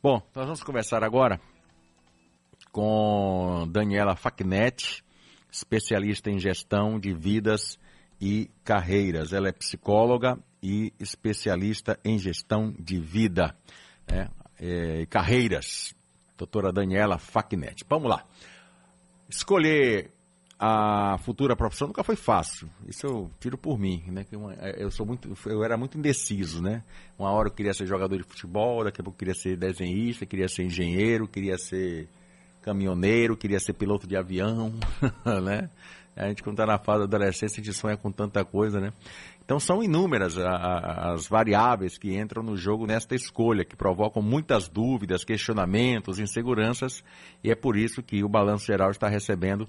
Bom, nós vamos conversar agora com Daniela Facnet, especialista em gestão de vidas e carreiras. Ela é psicóloga e especialista em gestão de vida né, é, e carreiras. Doutora Daniela Facnet. Vamos lá. Escolher a futura profissão nunca foi fácil. Isso eu tiro por mim, né? Eu sou muito, eu era muito indeciso, né? Uma hora eu queria ser jogador de futebol, daqui a pouco eu queria ser desenhista, queria ser engenheiro, queria ser caminhoneiro, queria ser piloto de avião, né? A gente quando está na fase da adolescência a gente sonha com tanta coisa, né? Então são inúmeras as variáveis que entram no jogo nesta escolha, que provocam muitas dúvidas, questionamentos, inseguranças, e é por isso que o Balanço Geral está recebendo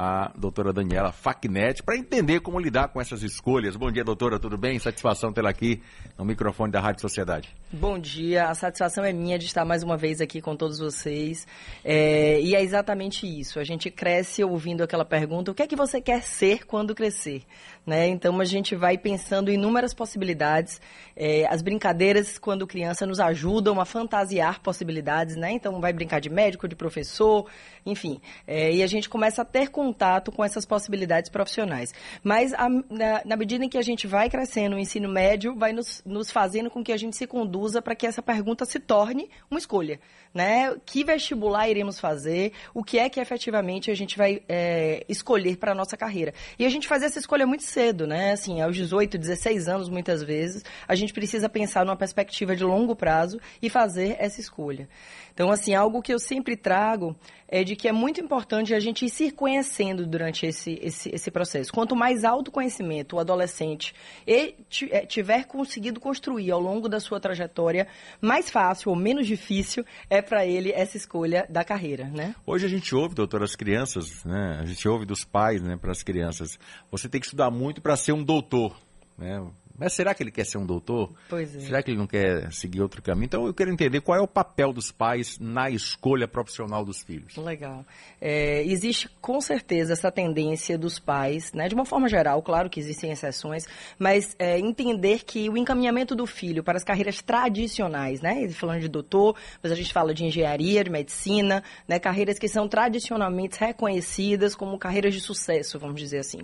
a doutora Daniela Facnet para entender como lidar com essas escolhas. Bom dia, doutora, tudo bem? Satisfação tê-la aqui no microfone da Rádio Sociedade. Bom dia, a satisfação é minha de estar mais uma vez aqui com todos vocês. É, e é exatamente isso. A gente cresce ouvindo aquela pergunta: o que é que você quer ser quando crescer? Né? Então a gente vai pensando em inúmeras possibilidades. É, as brincadeiras, quando criança, nos ajudam a fantasiar possibilidades, né? Então vai brincar de médico, de professor, enfim. É, e a gente começa a ter contato com essas possibilidades profissionais. Mas a, na, na, medida em que a gente vai crescendo, o ensino médio vai nos, nos fazendo com que a gente se conduza para que essa pergunta se torne uma escolha. Né? Que vestibular iremos fazer? O que é que efetivamente a gente vai é, escolher para a nossa carreira? E a gente faz essa escolha muito cedo, né? Assim, aos 18, 16 anos, muitas vezes, a gente precisa pensar numa perspectiva de longo prazo e fazer essa escolha. Então, assim, algo que eu sempre trago é de que é muito importante a gente ir se conhecendo durante esse, esse, esse processo. Quanto mais autoconhecimento o adolescente é, tiver conseguido construir ao longo da sua trajetória, mais fácil ou menos difícil é para ele essa escolha da carreira, né? Hoje a gente ouve, doutora, as crianças, né? A gente ouve dos pais, né, para as crianças. Você tem que estudar muito para ser um doutor, né? Mas será que ele quer ser um doutor? Pois é. Será que ele não quer seguir outro caminho? Então eu quero entender qual é o papel dos pais na escolha profissional dos filhos. Legal. É, existe com certeza essa tendência dos pais, né, de uma forma geral, claro que existem exceções, mas é, entender que o encaminhamento do filho para as carreiras tradicionais, né, falando de doutor, mas a gente fala de engenharia, de medicina, né, carreiras que são tradicionalmente reconhecidas como carreiras de sucesso, vamos dizer assim.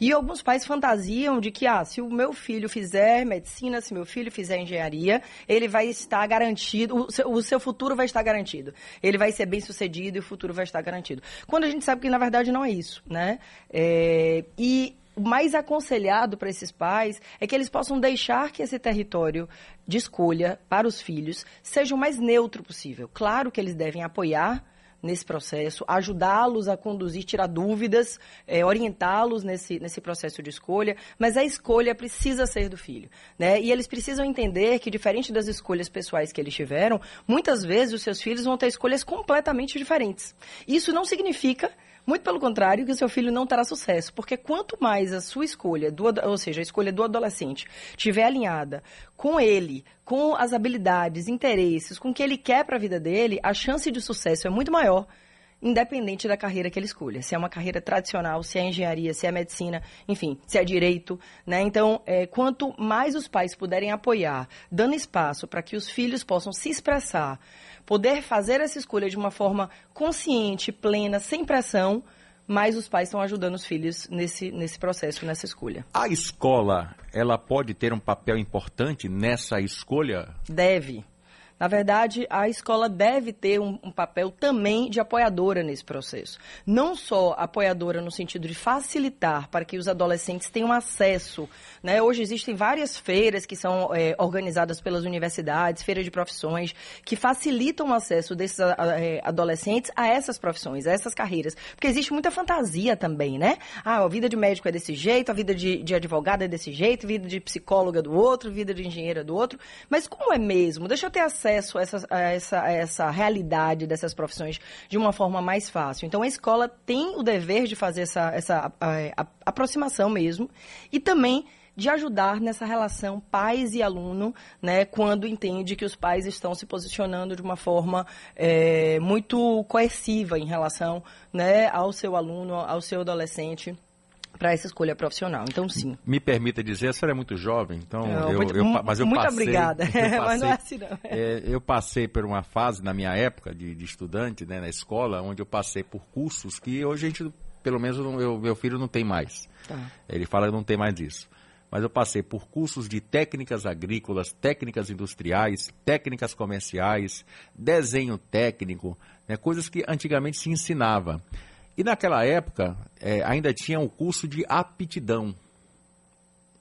E alguns pais fantasiam de que, ah, se o meu filho fizer medicina, se meu filho fizer engenharia, ele vai estar garantido, o seu, o seu futuro vai estar garantido. Ele vai ser bem sucedido e o futuro vai estar garantido. Quando a gente sabe que, na verdade, não é isso, né? É, e o mais aconselhado para esses pais é que eles possam deixar que esse território de escolha para os filhos seja o mais neutro possível. Claro que eles devem apoiar nesse processo, ajudá-los a conduzir, tirar dúvidas, é, orientá-los nesse, nesse processo de escolha, mas a escolha precisa ser do filho. Né? E eles precisam entender que, diferente das escolhas pessoais que eles tiveram, muitas vezes os seus filhos vão ter escolhas completamente diferentes. Isso não significa muito pelo contrário, que o seu filho não terá sucesso, porque quanto mais a sua escolha, do, ou seja, a escolha do adolescente, estiver alinhada com ele, com as habilidades, interesses, com o que ele quer para a vida dele, a chance de sucesso é muito maior independente da carreira que ele escolha. Se é uma carreira tradicional, se é engenharia, se é medicina, enfim, se é direito, né? Então, é, quanto mais os pais puderem apoiar, dando espaço para que os filhos possam se expressar, poder fazer essa escolha de uma forma consciente, plena, sem pressão, mas os pais estão ajudando os filhos nesse, nesse processo, nessa escolha. A escola, ela pode ter um papel importante nessa escolha? Deve. Na verdade, a escola deve ter um, um, papel também de apoiadora nesse processo. Não só apoiadora no sentido de facilitar para que os adolescentes tenham acesso. Né? Hoje existem várias feiras que são é, organizadas pelas universidades, feiras de profissões, que facilitam o acesso desses é, adolescentes a essas profissões, a essas carreiras. Porque existe muita fantasia também, né? Ah, a vida de médico é desse jeito, a vida de, de é desse jeito, a vida de psicóloga do outro, a vida de engenheiro é do outro. Mas como é mesmo? Deixa eu ter acesso acesso a essa, a essa, a essa realidade dessas profissões de uma forma mais fácil. Então, a escola tem o dever de fazer essa, essa a, aproximação mesmo e também de ajudar nessa relação pais e aluno, né, quando entende que os pais estão se posicionando de uma forma é, muito coerciva em relação né, ao seu aluno, ao seu adolescente para essa escolha profissional. Então, sim. Me permita dizer, a senhora é muito jovem, então não, eu, muito, eu, mas eu muito passei... Muito obrigada, passei, mas não é assim não. É, eu passei por uma fase, na minha época de, de estudante, né, na escola, onde eu passei por cursos que hoje a gente, pelo menos o meu filho não tem mais. Tá. Ele fala que não tem mais isso. Mas eu passei por cursos de técnicas agrícolas, técnicas industriais, técnicas comerciais, desenho técnico, né, coisas que antigamente se ensinava. E naquela época é, ainda tinha o curso de aptidão.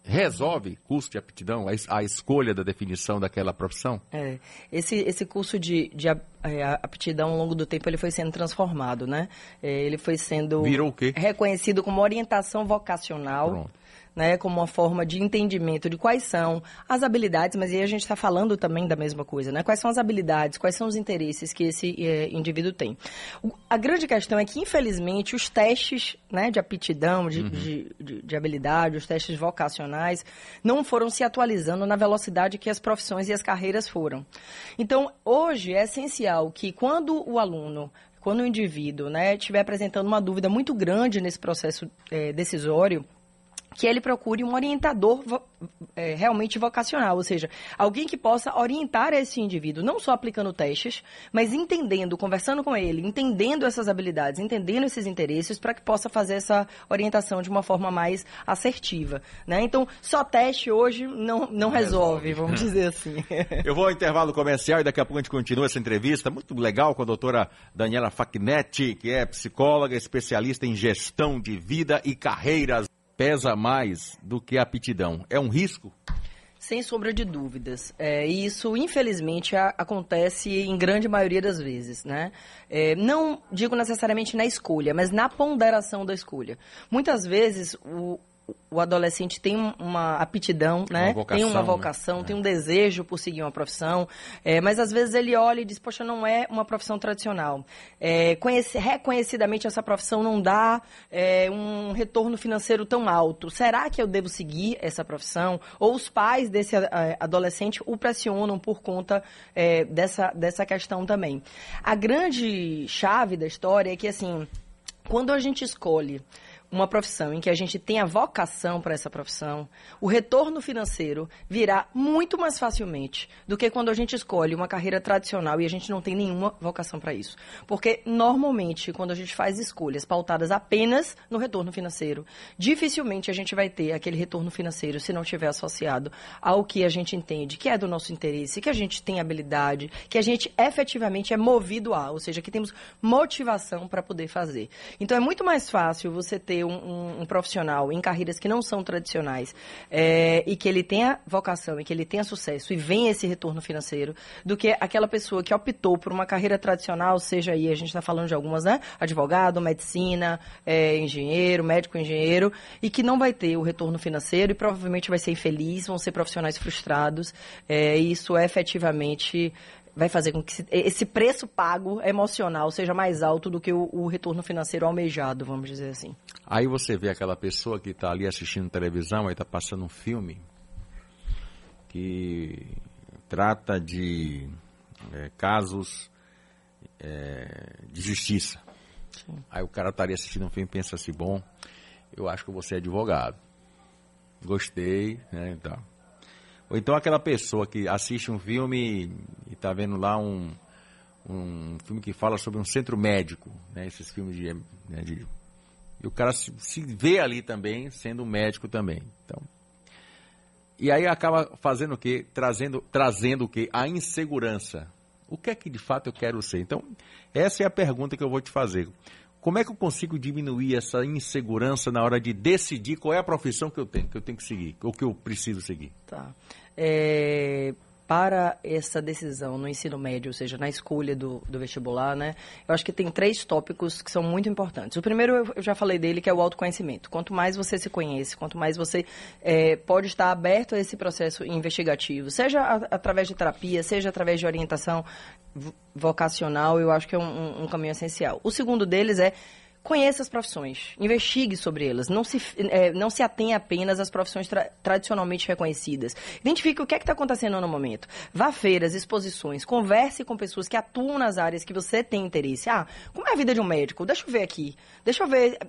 Resolve curso de aptidão, a, a escolha da definição daquela profissão? É, esse, esse curso de, de é, aptidão ao longo do tempo ele foi sendo transformado, né? É, ele foi sendo Virou o quê? reconhecido como orientação vocacional. Pronto né, como uma forma de entendimento de quais são as habilidades, mas aí a gente está falando também da mesma coisa, né? Quais são as habilidades, quais são os interesses que esse é, indivíduo tem. O, a grande questão é que, infelizmente, os testes né, de aptidão, de, uhum. de, de, de habilidade, os testes vocacionais, não foram se atualizando na velocidade que as profissões e as carreiras foram. Então, hoje é essencial que quando o aluno quando o indivíduo né, estiver apresentando uma dúvida muito grande nesse processo é, decisório, que ele procure um orientador é, realmente vocacional, ou seja, alguém que possa orientar esse indivíduo, não só aplicando testes, mas entendendo, conversando com ele, entendendo essas habilidades, entendendo esses interesses, para que possa fazer essa orientação de uma forma mais assertiva. Né? Então, só teste hoje não, não, resolve, vamos dizer assim. Eu vou ao intervalo comercial e daqui a pouco a gente continua essa entrevista, muito legal, com a doutora Daniela Facnetti, que é psicóloga, especialista em gestão de vida e carreiras pesa mais do que a aptidão. É um risco? Sem sombra de dúvidas. É, isso, infelizmente, a, acontece em grande maioria das vezes. Né? É, não digo necessariamente na escolha, mas na ponderação da escolha. Muitas vezes, o, o adolescente tem uma aptidão, né? Uma vocação, tem uma vocação, né? tem um desejo por seguir uma profissão, é, mas às vezes ele olha e diz, poxa, não é uma profissão tradicional. É, conhece, reconhecidamente essa profissão não dá é, um retorno financeiro tão alto. Será que eu devo seguir essa profissão? Ou os pais desse adolescente o pressionam por conta é, dessa, dessa questão também. A grande chave da história é que, assim, quando a gente escolhe uma profissão em que a gente tem a vocação para essa profissão, o retorno financeiro virá muito mais facilmente do que quando a gente escolhe uma carreira tradicional e a gente não tem nenhuma vocação para isso. Porque, normalmente, quando a gente faz escolhas pautadas apenas no retorno financeiro, dificilmente a gente vai ter aquele retorno financeiro se não estiver associado ao que a gente entende, que é do nosso interesse, que a gente tem habilidade, que a gente efetivamente é movido a, ou seja, que temos motivação para poder fazer. Então, é muito mais fácil você ter ter um, um, um profissional em carreiras que não são tradicionais é, e que ele tenha vocação e que ele tenha sucesso e venha esse retorno financeiro do que aquela pessoa que optou por uma carreira tradicional, seja aí, a gente está falando de algumas, né? Advogado, medicina, é, engenheiro, médico engenheiro, e que não vai ter o retorno financeiro e provavelmente vai ser infeliz, vão ser profissionais frustrados. É, e isso é efetivamente vai fazer com que esse preço pago emocional seja mais alto do que o, o retorno financeiro almejado, vamos dizer assim. Aí você vê aquela pessoa que está ali assistindo televisão, aí está passando um filme que trata de é, casos é, de justiça. Sim. Aí o cara estaria assistindo um filme e pensa assim, bom, eu acho que você é advogado. Gostei, né, então. Ou então aquela pessoa que assiste um filme e está vendo lá um, um filme que fala sobre um centro médico, né? Esses filmes de, né, de e o cara se, se, vê ali também sendo um médico também. Então, e aí acaba fazendo o quê? Trazendo, trazendo o quê? A insegurança. O que é que de fato eu quero ser? Então, essa é a pergunta que eu vou te fazer. Como é que eu consigo diminuir essa insegurança na hora de decidir qual é a profissão que eu tenho, que eu tenho que seguir, ou que eu preciso seguir? Tá. É, para essa decisão no ensino médio, ou seja, na escolha do, do, vestibular, né? Eu acho que tem três tópicos que são muito importantes. O primeiro, eu já falei dele, que é o autoconhecimento. Quanto mais você se conhece, quanto mais você é, pode estar aberto a esse processo investigativo, seja a, através de terapia, seja através de orientação vocacional, eu acho que é um, um caminho essencial. O segundo deles é conheça as profissões, investigue sobre elas, não se, é, não se atenha apenas às profissões tra tradicionalmente reconhecidas. Identifique o que é está acontecendo no momento. Vá a feiras, exposições, converse com pessoas que atuam nas áreas que você tem interesse. Ah, como é a vida de um médico? Deixa eu ver aqui. Deixa eu ver.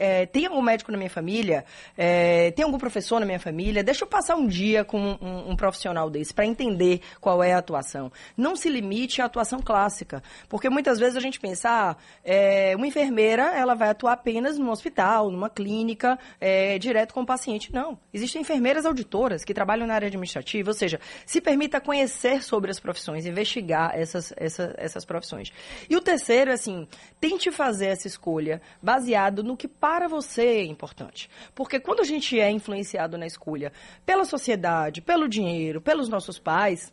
É, tem algum médico na minha família? É, tem algum professor na minha família? Deixa eu passar um dia com um, um profissional desse para entender qual é a atuação. Não se limite à atuação clássica, porque muitas vezes a gente pensa, ah, é, uma enfermeira ela vai atuar apenas num hospital, numa clínica, é, direto com o paciente. Não. Existem enfermeiras auditoras que trabalham na área administrativa, ou seja, se permita conhecer sobre as profissões, investigar essas, essas, essas profissões. E o terceiro, assim, tente fazer essa escolha baseado no que para você é importante. Porque quando a gente é influenciado na escolha pela sociedade, pelo dinheiro, pelos nossos pais,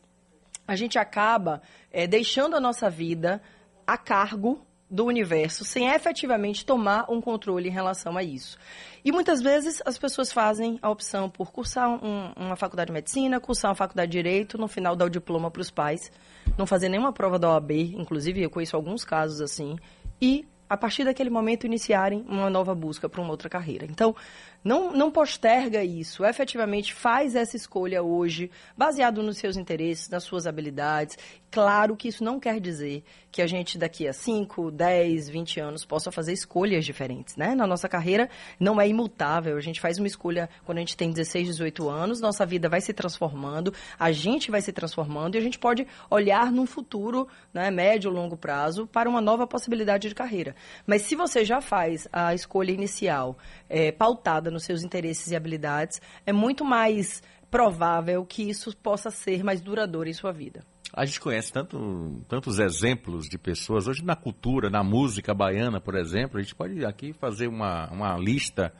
a gente acaba é, deixando a nossa vida a cargo do universo sem efetivamente tomar um controle em relação a isso. E muitas vezes as pessoas fazem a opção por cursar um, uma faculdade de medicina, cursar uma faculdade de direito, no final dar o diploma para os pais, não fazer nenhuma prova da OAB, inclusive eu conheço alguns casos assim, e a partir daquele momento iniciarem uma nova busca para uma outra carreira. Então, não, não posterga isso, efetivamente faz essa escolha hoje, baseado nos seus interesses, nas suas habilidades. Claro que isso não quer dizer que a gente daqui a 5, 10, 20 anos possa fazer escolhas diferentes, né? Na nossa carreira não é imutável, a gente faz uma escolha quando a gente tem 16, 18 anos, nossa vida vai se transformando, a gente vai se transformando e a gente pode olhar num futuro, né, médio, longo prazo, para uma nova possibilidade de carreira. Mas se você já faz a escolha inicial é, pautada nos seus interesses e habilidades, é muito mais provável que isso possa ser mais duradouro em sua vida. A gente conhece tanto, tantos exemplos de pessoas, hoje na cultura, na música baiana, por exemplo, a gente pode aqui fazer uma, uma lista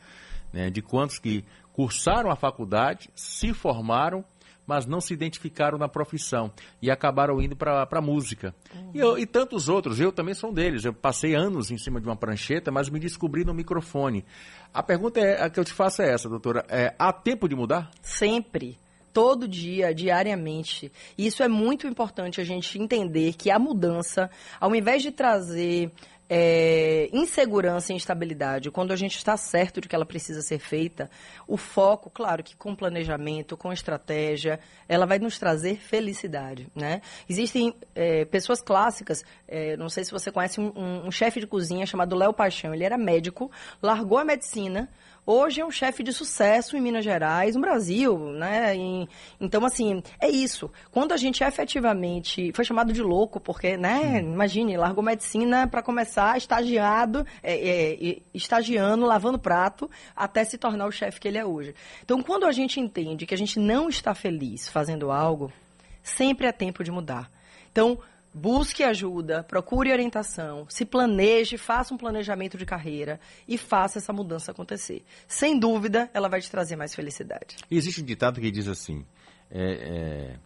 né, de quantos que cursaram a faculdade, se formaram mas não se identificaram na profissão e acabaram indo para a música. Uhum. E, eu, e, tantos outros, eu também sou um deles. Eu passei anos em cima de uma prancheta, mas me descobri no microfone. A pergunta é, a que eu te faço é essa, doutora. É, há tempo de mudar? Sempre todo dia, diariamente. Isso é muito importante a gente entender que a mudança, ao invés de trazer é, insegurança e instabilidade, quando a gente está certo de que ela precisa ser feita, o foco, claro que com planejamento, com estratégia, ela vai nos trazer felicidade, né? Existem é, pessoas clássicas, é, não sei se você conhece um, um, um chefe de cozinha chamado Léo Paixão, ele era médico, largou a medicina, hoje é um chefe de sucesso em Minas Gerais, no Brasil, né? Então, assim, é isso. Quando a gente efetivamente foi chamado de louco, porque, né? Imagine, largou medicina para começar estagiado, é, é, estagiando, lavando prato, até se tornar o chefe que ele é hoje. Então, quando a gente entende que a gente não está feliz fazendo algo, sempre é tempo de mudar. Então, busque ajuda, procure orientação, se planeje, faça um planejamento de carreira e faça essa mudança acontecer. Sem dúvida, ela vai te trazer mais felicidade. existe um ditado que diz assim: é, é,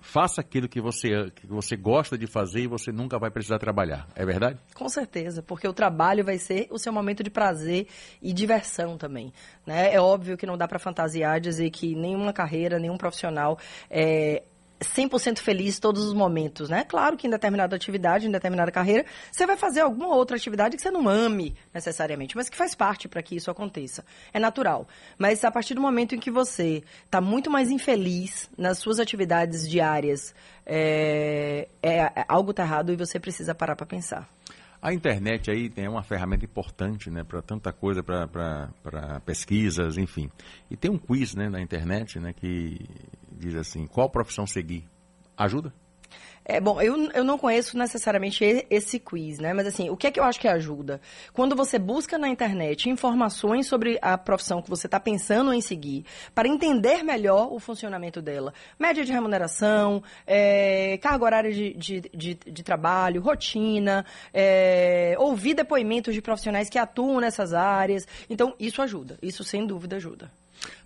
faça aquilo que você, que você gosta de fazer e você nunca vai precisar trabalhar. É verdade? Com certeza, porque o trabalho vai ser o seu momento de prazer e diversão também. Né? É óbvio que não dá para fantasiar dizer que nenhuma carreira, nenhum profissional é, 100% feliz todos os momentos, né? Claro que em determinada atividade, em determinada carreira, você vai fazer alguma outra atividade que você não ame necessariamente, mas que faz parte para que isso aconteça. É natural. Mas a partir do momento em que você está muito mais infeliz nas suas atividades diárias, é, é, é algo está errado e você precisa parar para pensar. A internet aí tem uma ferramenta importante, né, para tanta coisa, para pesquisas, enfim. E tem um quiz, né, na internet, né, que diz assim, qual profissão seguir? Ajuda? É, bom, eu, eu não conheço necessariamente esse quiz, né? Mas assim, o que é que eu acho que ajuda? Quando você busca na internet informações sobre a profissão que você está pensando em seguir, para entender melhor o funcionamento dela. Média de remuneração, é, carga horária de, de, de, de trabalho, rotina, é, ouvir depoimentos de profissionais que atuam nessas áreas. Então, isso ajuda. Isso, sem dúvida, ajuda.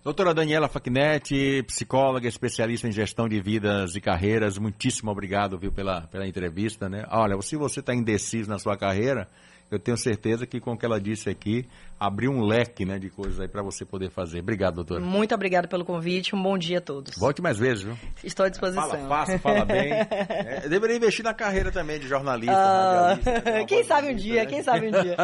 Doutora Daniela Facnetti, psicóloga, especialista em gestão de vidas e carreiras, muitíssimo obrigado viu, pela, pela entrevista. Né? Olha, se você está indeciso na sua carreira, eu tenho certeza que com o que ela disse aqui, abriu um leque né, de coisas aí para você poder fazer. Obrigado, doutora. Muito obrigada pelo convite, um bom dia a todos. Volte mais vezes, viu? Estou à disposição. Fala fácil, fala bem. É, deveria investir na carreira também de jornalista, uh, radialista. Né? Quem sabe um dia, né? quem sabe um dia.